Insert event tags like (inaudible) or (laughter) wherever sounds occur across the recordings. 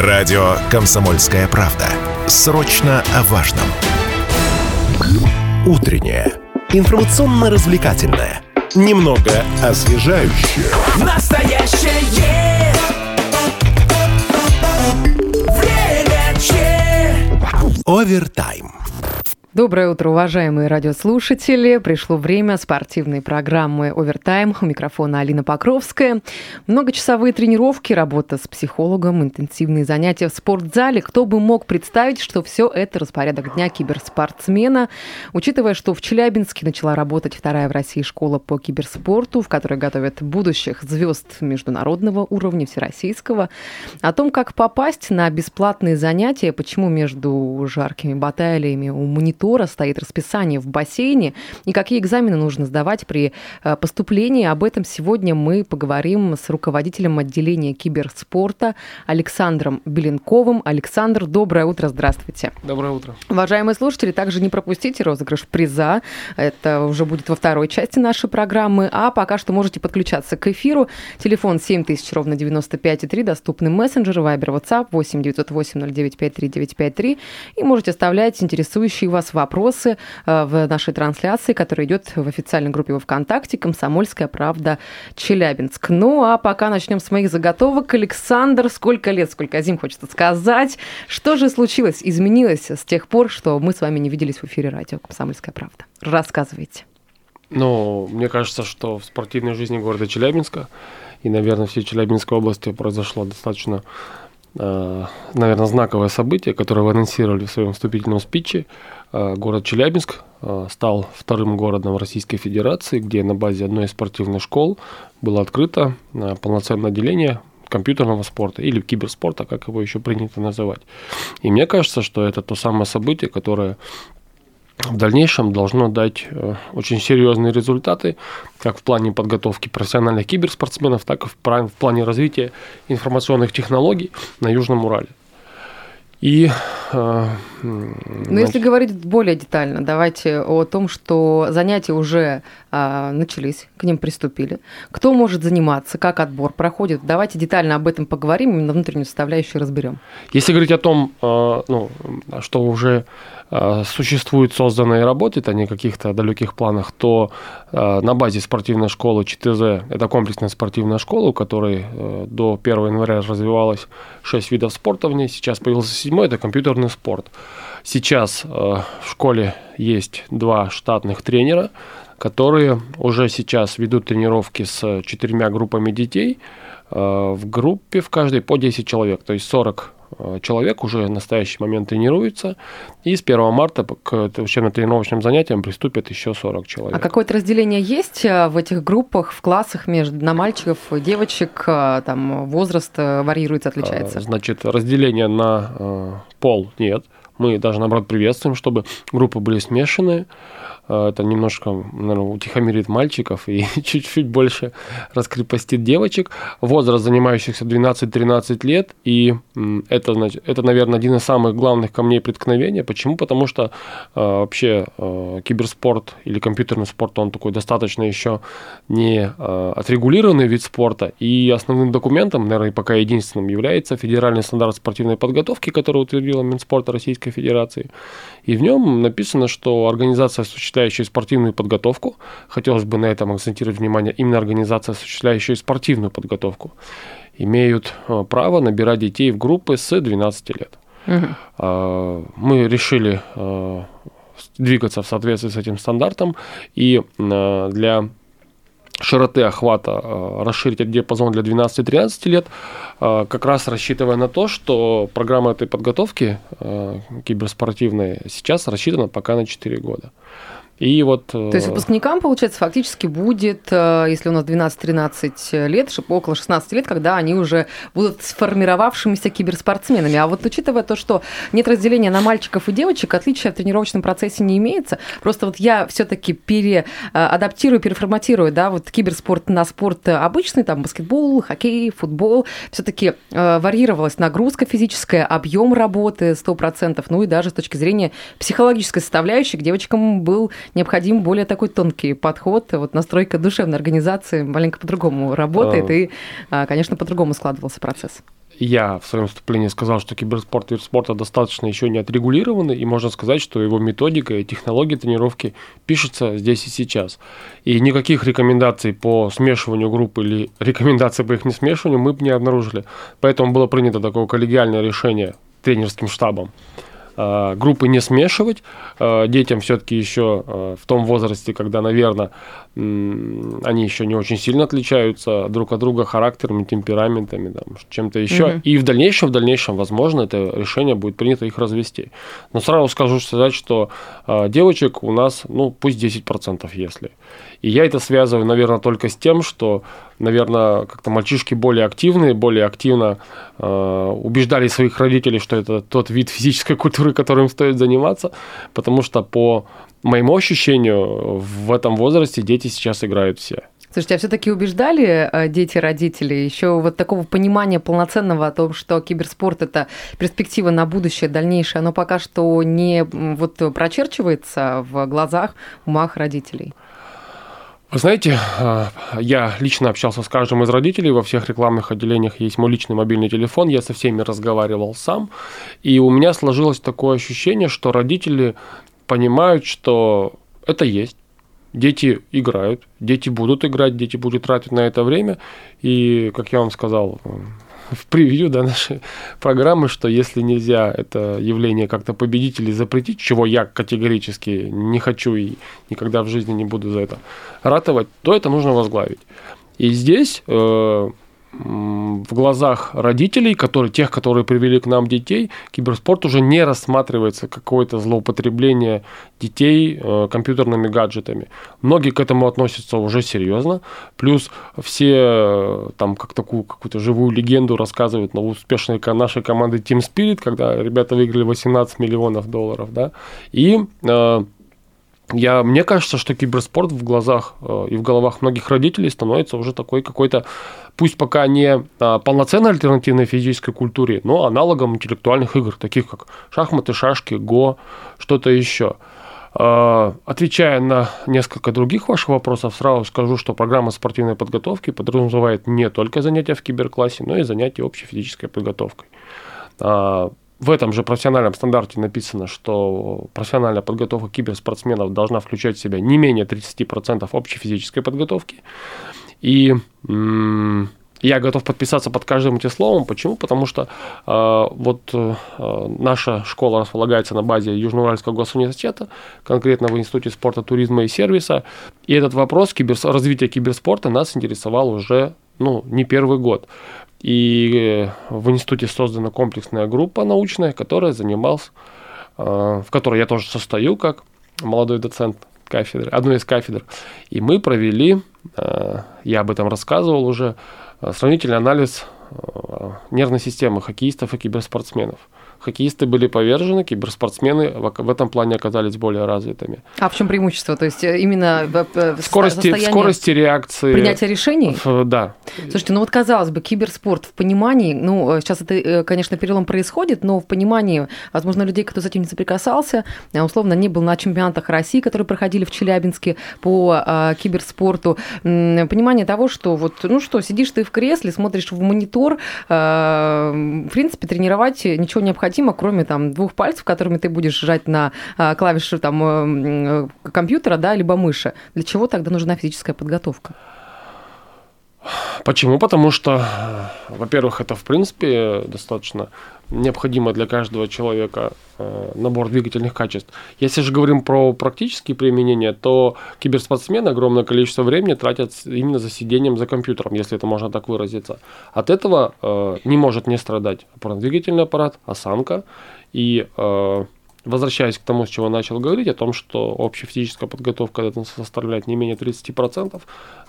Радио «Комсомольская правда». Срочно о важном. Утреннее. Информационно-развлекательное. Немного освежающее. Настоящее время че. Овертайм. Доброе утро, уважаемые радиослушатели. Пришло время спортивной программы «Овертайм». У микрофона Алина Покровская. Многочасовые тренировки, работа с психологом, интенсивные занятия в спортзале. Кто бы мог представить, что все это распорядок дня киберспортсмена. Учитывая, что в Челябинске начала работать вторая в России школа по киберспорту, в которой готовят будущих звезд международного уровня, всероссийского. О том, как попасть на бесплатные занятия, почему между жаркими баталиями у монитора стоит расписание в бассейне и какие экзамены нужно сдавать при э, поступлении. Об этом сегодня мы поговорим с руководителем отделения киберспорта Александром Беленковым. Александр, доброе утро, здравствуйте. Доброе утро. Уважаемые слушатели, также не пропустите розыгрыш приза. Это уже будет во второй части нашей программы. А пока что можете подключаться к эфиру. Телефон 7000 ровно 95,3, доступны мессенджеры, вайбер, WhatsApp 8 908 0953 953. И можете оставлять интересующие вас вопросы э, в нашей трансляции, которая идет в официальной группе во ВКонтакте «Комсомольская правда Челябинск». Ну, а пока начнем с моих заготовок. Александр, сколько лет, сколько зим, хочется сказать. Что же случилось, изменилось с тех пор, что мы с вами не виделись в эфире радио «Комсомольская правда»? Рассказывайте. Ну, мне кажется, что в спортивной жизни города Челябинска и, наверное, всей Челябинской области произошло достаточно, наверное, знаковое событие, которое вы анонсировали в своем вступительном спиче. Э, город Челябинск э, стал вторым городом Российской Федерации, где на базе одной из спортивных школ было открыто э, полноценное отделение компьютерного спорта или киберспорта, как его еще принято называть. И мне кажется, что это то самое событие, которое в дальнейшем должно дать очень серьезные результаты, как в плане подготовки профессиональных киберспортсменов, так и в плане развития информационных технологий на Южном Урале. И, э, ну, если говорить более детально, давайте о том, что занятия уже э, начались, к ним приступили. Кто может заниматься, как отбор проходит? Давайте детально об этом поговорим, именно внутреннюю составляющую разберем. Если говорить о том, э, ну, что уже Э, существует созданные работы, это не каких-то далеких планах, то э, на базе спортивной школы ЧТЗ, это комплексная спортивная школа, у которой до 1 января развивалось 6 видов спорта в ней, сейчас появился седьмой, это компьютерный спорт. Сейчас в школе есть два штатных тренера, которые уже сейчас ведут тренировки с четырьмя группами детей, в группе в каждой по 10 человек, то есть 40 Э, человек уже в настоящий момент тренируется, и с 1 марта к учебно-тренировочным занятиям приступят еще 40 человек. А какое-то разделение есть э, в этих группах, в классах между на мальчиков, девочек, э, там возраст варьируется, отличается? Значит, разделения на пол нет. Мы даже, наоборот, приветствуем, чтобы группы были смешанные. Э, это немножко, наверное, утихомирит мальчиков и (laughs) чуть-чуть больше раскрепостит девочек. Возраст занимающихся 12-13 лет, и это, значит, это, наверное, один из самых главных камней преткновения. Почему? Потому что э, вообще э, киберспорт или компьютерный спорт, он такой достаточно еще не отрегулированный вид спорта, и основным документом, наверное, пока единственным является федеральный стандарт спортивной подготовки, который утвердила Минспорта Российской Федерации. И в нем написано, что организация осуществляющие спортивную подготовку, хотелось бы на этом акцентировать внимание, именно организация, осуществляющая спортивную подготовку, имеют э, право набирать детей в группы с 12 лет. Угу. Мы решили э, двигаться в соответствии с этим стандартом, и э, для широты охвата расширить диапазон для 12-13 лет, как раз рассчитывая на то, что программа этой подготовки киберспортивной сейчас рассчитана пока на 4 года. И вот... То есть э, выпускникам, получается, фактически будет, э, если у нас 12-13 лет, около 16 лет, когда они уже будут сформировавшимися киберспортсменами. А вот учитывая то, что нет разделения на мальчиков и девочек, отличия в тренировочном процессе не имеется. Просто вот я все таки переадаптирую, переформатирую, да, вот киберспорт на спорт обычный, там баскетбол, хоккей, футбол. все таки э, варьировалась нагрузка физическая, объем работы 100%, ну и даже с точки зрения психологической составляющей к девочкам был необходим более такой тонкий подход. Вот настройка душевной организации маленько по-другому работает, а... и, а, конечно, по-другому складывался процесс. я в своем выступлении сказал, что киберспорт и вид спорта достаточно еще не отрегулированы, и можно сказать, что его методика и технологии тренировки пишутся здесь и сейчас. И никаких рекомендаций по смешиванию групп или (laughs) рекомендаций по их не смешиванию мы бы не обнаружили. Поэтому было принято такое коллегиальное решение тренерским штабом Э, группы не смешивать. Э, детям все-таки еще э, в том возрасте, когда, наверное, они еще не очень сильно отличаются друг от друга характерами, темпераментами, там, чем-то еще. Mm-hmm. И в дальнейшем, в дальнейшем, возможно, это решение будет принято их развести. Но сразу скажу сказать, что девочек у нас, ну, пусть 10%, если. И я это связываю, наверное, только с тем, что, наверное, как-то мальчишки более активные, более активно э, убеждали своих родителей, что это тот вид физической культуры, которым стоит заниматься, потому что по моему ощущению в этом возрасте дети сейчас играют все. Слушайте, а все-таки убеждали э, дети родителей еще вот такого понимания полноценного о том, что киберспорт это перспектива на будущее дальнейшее, оно пока что не вот прочерчивается в глазах, умах родителей? Вы знаете, э, я лично общался с каждым из родителей, во всех рекламных отделениях есть мой личный мобильный телефон, я со всеми разговаривал сам, и у меня сложилось такое ощущение, что родители понимают, что это есть, дети играют, дети будут играть, дети будут тратить на это время, и, как я вам сказал, (laughs) в превью да, нашей программы, что если нельзя это явление как-то победить или запретить, чего я категорически не хочу и никогда в жизни не буду за это ратовать, то это нужно возглавить. И здесь э, в глазах родителей, которые, тех, которые привели к нам детей, киберспорт уже не рассматривается как какое-то злоупотребление детей э, компьютерными гаджетами. Многие к этому относятся уже серьезно. Плюс все э, там как такую какую-то живую легенду рассказывают на успешной нашей команды Team Spirit, когда ребята выиграли 18 миллионов долларов. Да? И э, я, мне кажется, что киберспорт в глазах э, и в головах многих родителей становится уже такой какой-то, пусть пока не а, полноценной альтернативной физической культуре, но аналогом интеллектуальных игр, таких как шахматы, шашки, го, что-то еще. Э, отвечая на несколько других ваших вопросов, сразу скажу, что программа спортивной подготовки подразумевает не только занятия в киберклассе, но и занятия общей физической подготовкой. А, в этом же профессиональном стандарте написано, что профессиональная подготовка киберспортсменов должна включать в себя не менее 30% общей физической подготовки. И я готов подписаться под каждым этим словом. Почему? Потому что э, вот э, наша школа располагается на базе Южноуральского госуниверситета, конкретно в Институте спорта, туризма и сервиса. И этот вопрос кибер... развития киберспорта нас интересовал уже ну, не первый год. И э, в институте создана комплексная группа научная, которая занималась, э, в которой я тоже состою как молодой доцент кафедры, одной из кафедр. И мы провели, э, я об этом рассказывал уже, сравнительный анализ нервной системы хоккеистов и киберспортсменов хоккеисты были повержены, киберспортсмены в этом плане оказались более развитыми. А в чем преимущество? То есть э, именно скорости, скорости реакции. Принятия решений? Да. Слушайте, ну вот казалось бы, киберспорт в понимании, ну э, сейчас это, э, конечно, перелом происходит, но в понимании, возможно, людей, кто с этим не соприкасался, условно, не был на чемпионатах России, которые проходили в Челябинске по киберспорту, понимание того, что вот, ну что, сидишь ты в кресле, смотришь в монитор, в принципе, тренировать ничего необходимо необходимо, кроме там двух пальцев, которыми ты будешь жать на а, клавиши там э, компьютера, да, либо мыши. Для чего тогда нужна физическая подготовка? Почему? Потому что, во-первых, это в принципе достаточно необходимо для каждого человека э, набор двигательных качеств. Если же говорим про практические применения, то киберспортсмены огромное количество времени тратят именно за сидением за компьютером, если это можно так выразиться. От этого э, не может не страдать опорно-двигательный аппарат, осанка и э, Возвращаясь к тому, с чего начал говорить, о том, что общая физическая подготовка составляет не менее 30%,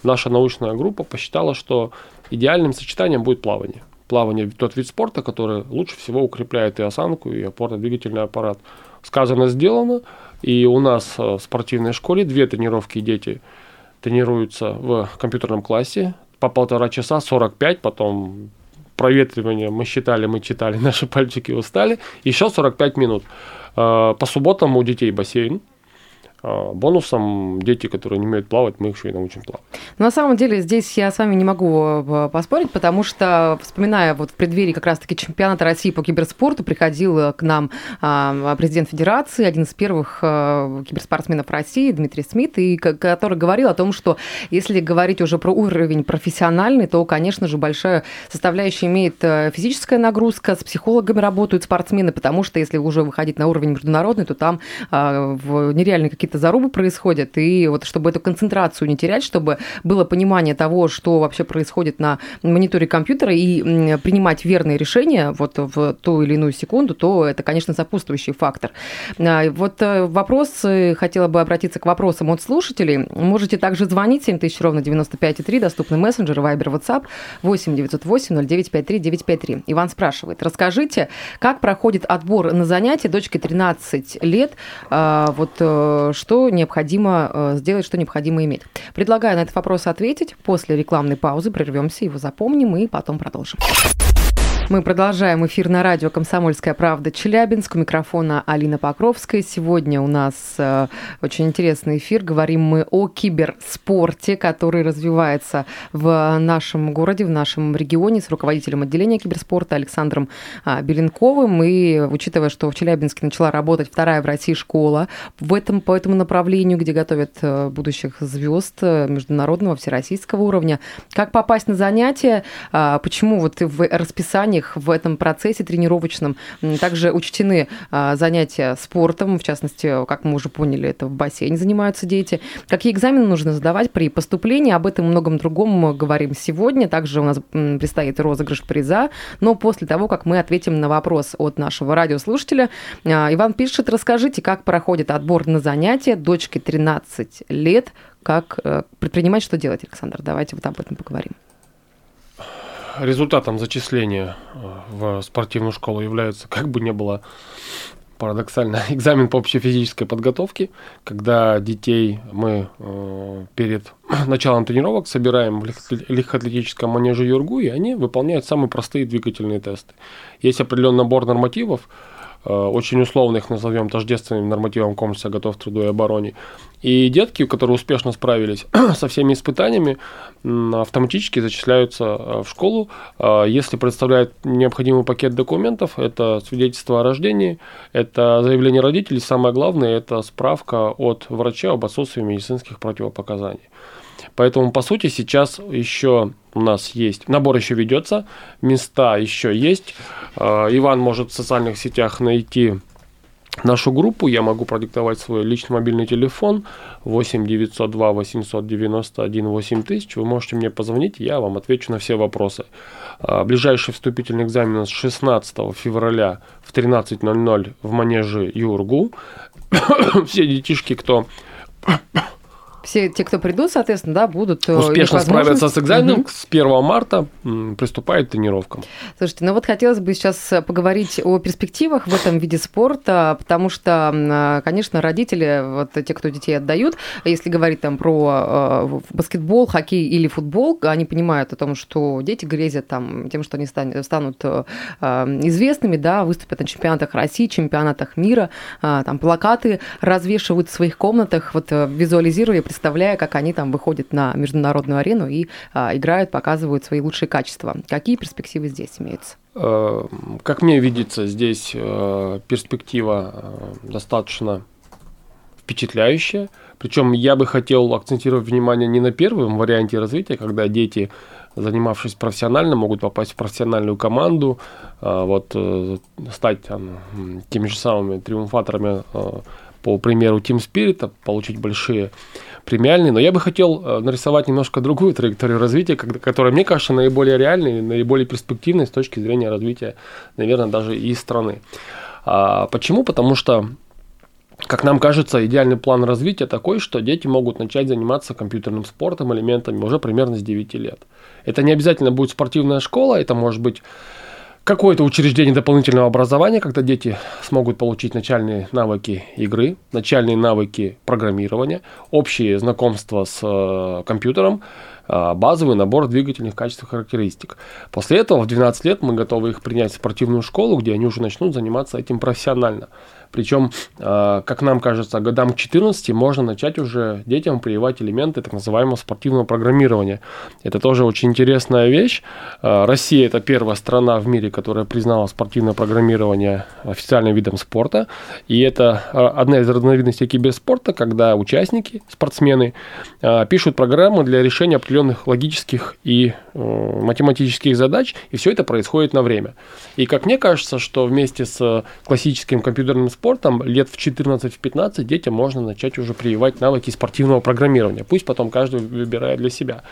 наша научная группа посчитала, что идеальным сочетанием будет плавание. Плавание – тот вид спорта, который лучше всего укрепляет и осанку, и опорно-двигательный аппарат. Сказано, сделано. И у нас э, в спортивной школе две тренировки дети тренируются в компьютерном классе по полтора часа, 45, потом проветривание мы считали, мы читали, (laughs) наши пальчики устали, еще 45 минут. Э, по субботам у детей бассейн. А, бонусом дети, которые не умеют плавать, мы их еще и научим плавать. Но на самом деле здесь я с вами не могу э, поспорить, потому что, вспоминая вот в преддверии как раз-таки чемпионата России по киберспорту, приходил к нам а, президент Федерации, один из первых а, киберспортсменов России, Дмитрий Смит, и который говорил о том, что если говорить уже про уровень профессиональный, то, конечно же, большая составляющая имеет э, физическая нагрузка, с психологами работают спортсмены, потому что если уже выходить на уровень международный, то там в нереальные какие-то какие-то зарубы происходят, и вот чтобы эту концентрацию не терять, чтобы было понимание того, что вообще происходит на мониторе компьютера, и принимать верные решения вот в ту или иную секунду, то это, конечно, сопутствующий фактор. А, вот э, вопрос, хотела бы обратиться к вопросам от слушателей. Можете также звонить 7000 ровно 95,3, доступны мессенджеры, вайбер, WhatsApp 8 908 0953 953. Иван спрашивает, расскажите, как проходит отбор на занятия дочке 13 лет, а, вот э, что необходимо э, сделать, что необходимо иметь. Предлагаю на этот вопрос ответить. После рекламной паузы прервемся, его запомним и потом продолжим. Мы продолжаем эфир на радио «Комсомольская правда» Челябинск. У микрофона Алина Покровская. Сегодня у нас э, очень интересный эфир. Говорим мы о киберспорте, который развивается в нашем городе, в нашем регионе с руководителем отделения киберспорта Александром а, Беленковым. И учитывая, что в Челябинске начала работать вторая в России школа в этом, по этому направлению, где готовят э, будущих звезд э, международного, всероссийского уровня, как попасть на занятия, а, почему вот в расписании них в этом процессе тренировочном также учтены а, занятия спортом, в частности, как мы уже поняли, это в бассейне занимаются дети. Какие экзамены нужно сдавать при поступлении, об этом и многом другом мы говорим сегодня. Также у нас предстоит розыгрыш приза, но после того, как мы ответим на вопрос от нашего радиослушателя, а, Иван пишет, расскажите, как проходит отбор на занятия дочке 13 лет, как э, предпринимать, что делать, Александр? Давайте вот об этом поговорим результатом зачисления э, в спортивную школу является, как бы не было парадоксально, (laughs) экзамен по общей физической подготовке, когда детей мы э, перед (clears throat) началом тренировок собираем в легкоатлетическом манеже Юргу, и они выполняют самые простые двигательные тесты. Есть определенный набор нормативов, очень условных, назовем тождественным нормативам комплекса «Готов к труду и обороне». И детки, которые успешно справились (clears throat) со всеми испытаниями, автоматически зачисляются э, в школу, э, если представляют необходимый пакет документов. Это свидетельство о рождении, это заявление родителей, самое главное, это справка от врача об отсутствии медицинских противопоказаний. Поэтому, по сути, сейчас еще у нас есть, набор еще ведется, места еще есть. А, Иван может в социальных сетях найти нашу группу, я могу продиктовать свой личный мобильный телефон 8 902 891 8000. Вы можете мне позвонить, я вам отвечу на все вопросы. А, ближайший вступительный экзамен у нас 16 февраля в 13.00 в манеже Юргу. (coughs) все детишки, кто все те, кто придут, соответственно, да, будут... Э, Успешно справятся с экзаменом, угу. с 1 марта приступают к тренировкам. Слушайте, ну вот хотелось бы сейчас поговорить о перспективах в этом виде спорта, потому что, э, конечно, родители, вот те, кто детей отдают, если говорить там про э, баскетбол, хоккей или футбол, они понимают о том, что дети грезят там тем, что они станут, станут известными, да, выступят на чемпионатах России, чемпионатах мира, там плакаты развешивают в своих комнатах, вот визуализируя представляя, как они там выходят на международную арену и а, играют, показывают свои лучшие качества. Какие перспективы здесь имеются? Э, как мне видится, здесь э, перспектива э, достаточно впечатляющая. Причем я бы хотел акцентировать внимание не на первом варианте развития, когда дети, занимавшись профессионально, могут попасть в профессиональную команду, вот, стать там, теми же самыми триумфаторами по примеру Team Spirit, получить большие премиальные. Но я бы хотел э, нарисовать немножко другую траекторию развития, которая, мне кажется, наиболее реальной, наиболее перспективной с точки зрения развития, наверное, даже и страны. А почему? Потому что как нам кажется, идеальный план развития такой, что дети могут начать заниматься компьютерным спортом, элементами уже примерно с 9 лет. Это не обязательно будет спортивная школа, это может быть какое-то учреждение дополнительного образования, когда дети смогут получить начальные навыки игры, начальные навыки программирования, общие знакомства с э, компьютером, э, базовый набор двигательных качеств и характеристик. После этого в 12 лет мы готовы их принять в спортивную школу, где они уже начнут заниматься этим профессионально. Причем, э, как нам кажется, годам к 14 можно начать уже детям прививать элементы так называемого спортивного программирования. Это тоже очень интересная вещь. Э, Россия – это первая страна в мире, которая признала спортивное программирование официальным видом спорта. И это э, одна из разновидностей киберспорта, когда участники, спортсмены, пишут программы для решения определенных логических и математических задач, и все это происходит на время. И как мне кажется, что вместе с классическим компьютерным спортом лет в 14-15 детям можно начать уже прививать навыки спортивного программирования. Пусть потом каждый выбирает для себя.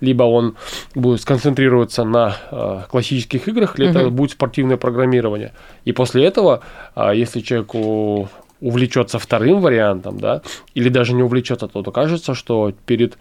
Либо он будет сконцентрироваться на э, классических играх, либо это будет спортивное программирование. И после этого, а, если человеку увлечется вторым вариантом, да, или даже не увлечется, то, то кажется, что перед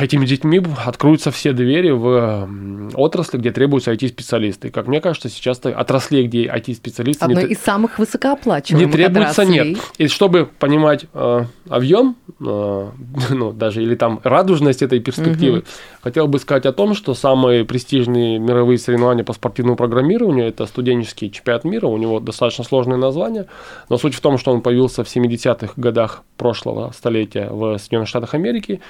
этими детьми откроются все двери в отрасли, где требуются IT-специалисты. Как мне кажется, сейчас отраслей, где IT-специалисты не, Одной тр- из самых не высокооплачиваемых требуется, отраслей. нет. И чтобы понимать э, объем, э, (laughs) ну, даже или там радужность этой перспективы, хотел бы сказать о том, что самые престижные мировые соревнования по спортивному программированию это студенческий чемпионат мира, у него достаточно сложное название, но суть в том, что он появился в 70-х годах прошлого столетия в Соединенных Штатах Америки,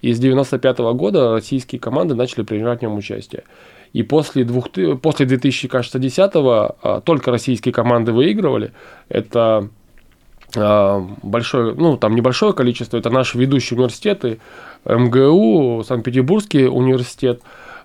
и с 95 года российские команды начали принимать в нем участие. И после, двух, после 2010 только российские команды выигрывали. Это а, большое, ну, там небольшое количество, это наши ведущие университеты, МГУ, Санкт-Петербургский университет,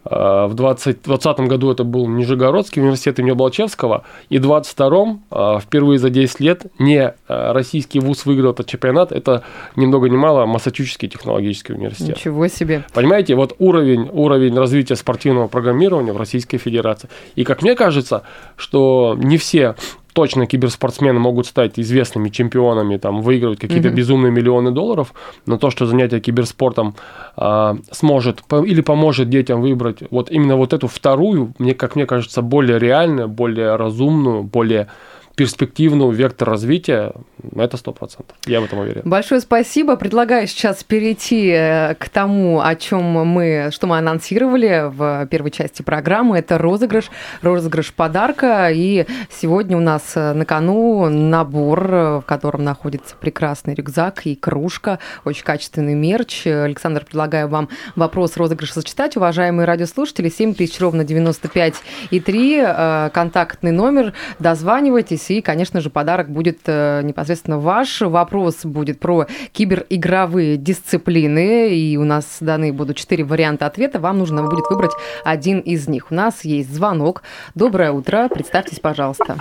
а, в 20, 2020 году это был Нижегородский университет имени Облачевского, и в 2022 а, впервые за 10 лет не а, российский вуз выиграл этот чемпионат, это ни много ни мало Массачусетский технологический университет. Ничего себе. Понимаете, вот уровень, уровень развития спортивного программирования в Российской Федерации. И как мне кажется, что не все точно киберспортсмены могут стать известными чемпионами, там, выигрывать какие-то безумные миллионы долларов, но то, что занятие киберспортом а, сможет по- или поможет детям выбрать вот именно вот эту вторую, мне, как мне кажется, более реальную, более разумную, более перспективную вектор развития, это сто процентов. Я в этом уверен. Большое спасибо. Предлагаю сейчас перейти э, к тому, о чем мы, что мы анонсировали в первой части программы. Это розыгрыш, розыгрыш подарка. И сегодня у нас э, на кону набор, э, в котором находится прекрасный рюкзак и кружка, очень качественный мерч. Александр, предлагаю вам вопрос розыгрыша сочетать. Уважаемые радиослушатели, 7 тысяч ровно 95 и 3, э, контактный номер, дозванивайтесь, и, конечно же, подарок будет э, непосредственно ваш. Вопрос будет про киберигровые дисциплины, и у нас даны будут четыре варианта ответа. Вам нужно будет выбрать один из них. У нас есть звонок. Доброе утро. Представьтесь, пожалуйста.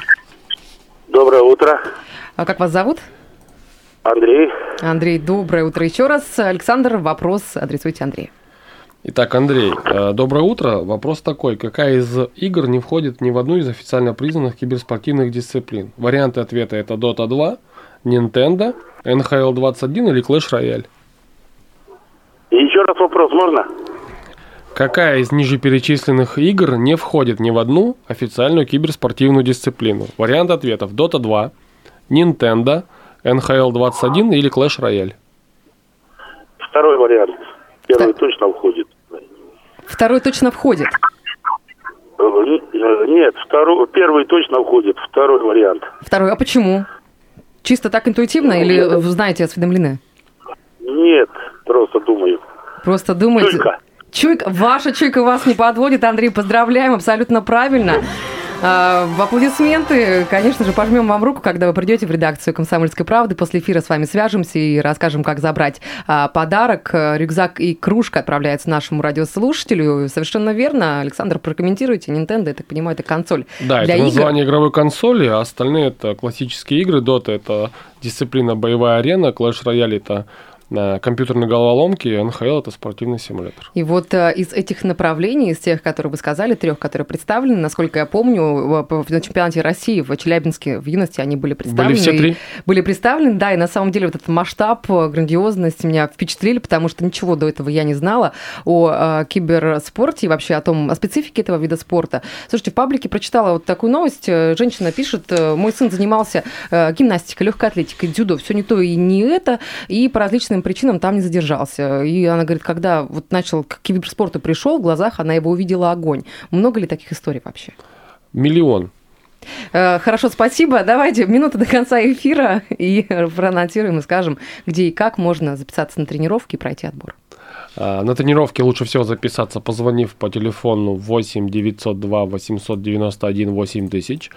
Доброе утро, А как вас зовут? Андрей. Андрей, доброе утро еще раз. Александр, вопрос адресуйте Андрею. Итак, Андрей, э, доброе утро. Вопрос такой. Какая из игр не входит ни в одну из официально признанных киберспортивных дисциплин? Варианты ответа это Dota 2, Nintendo, NHL 21 или Clash Royale. Еще раз вопрос можно? Какая из ниже перечисленных игр не входит ни в одну официальную киберспортивную дисциплину? Вариант ответов Dota 2, Nintendo, NHL 21 или Clash Royale. Второй вариант. Первый Так. точно входит. Второй точно входит. Э, Нет, второй, первый точно входит, второй вариант. Второй, а почему? Чисто так интуитивно или вы знаете, осведомлены? Нет, просто думаю. Просто думаете... Чуйка. Чуйка, ваша чуйка вас не подводит, Андрей, поздравляем, абсолютно правильно. А, в аплодисменты, конечно же, пожмем вам руку, когда вы придете в редакцию «Комсомольской правды». После эфира с вами свяжемся и расскажем, как забрать а, подарок. Рюкзак и кружка отправляются нашему радиослушателю. Совершенно верно. Александр, прокомментируйте. Nintendo, я так понимаю, это консоль Да, для это игр. название игровой консоли, а остальные это классические игры. Dota это дисциплина боевая арена, Clash Royale это э, компьютерные головоломки, NHL это спортивный симулятор. И вот э, из этих направлений, из тех, которые вы сказали, трех, которые представлены, насколько я помню, в- в- на чемпионате России в Челябинске в юности они были представлены. Были все и- три? Были представлены, да, и на самом деле вот этот масштаб, э, грандиозность меня впечатлили, потому что ничего до этого я не знала о э, киберспорте и вообще о том, о специфике этого вида спорта. Слушайте, в паблике прочитала вот такую новость. Э, Женщина пишет, э, мой сын занимался э, гимнастикой, легкой атлетикой, дзюдо, все не то и не это, и по различным причинам там не задержался. И она говорит, когда вот начал к киберспорту пришел, в глазах она его увидела огонь. Много ли таких историй вообще? Миллион. Э, Хорошо, спасибо. Давайте минута до конца эфира и (laughs) проаннотируем и скажем, где и как можно записаться на тренировки и пройти отбор. А, На тренировке лучше всего записаться, позвонив по телефону 8 902 891 8000.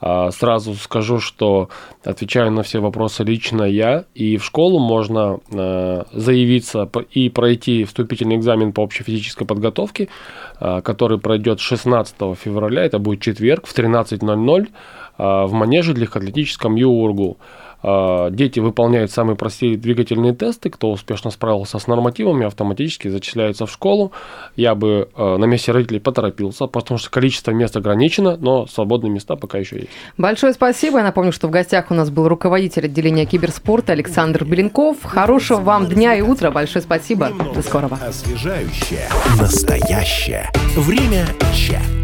А, Сразу скажу, что отвечаю на все вопросы лично я, и в школу можно а, заявиться и пройти вступительный экзамен по общей физической подготовке, а, который пройдет 16 февраля, это будет четверг в 13.00 а, в манеже легкоатлетическом ЮУРГУ. А, Дети выполняют самые простые двигательные тесты. Кто успешно справился с нормативами, автоматически зачисляются в школу. Я бы э, на месте родителей поторопился, потому что количество мест ограничено, но свободные места пока еще есть. Большое спасибо. Я напомню, что в гостях у нас был руководитель отделения киберспорта Александр Беленков. Хорошего вам дня и утра. Большое спасибо. До скорого. Освежающее, настоящее. Время чат.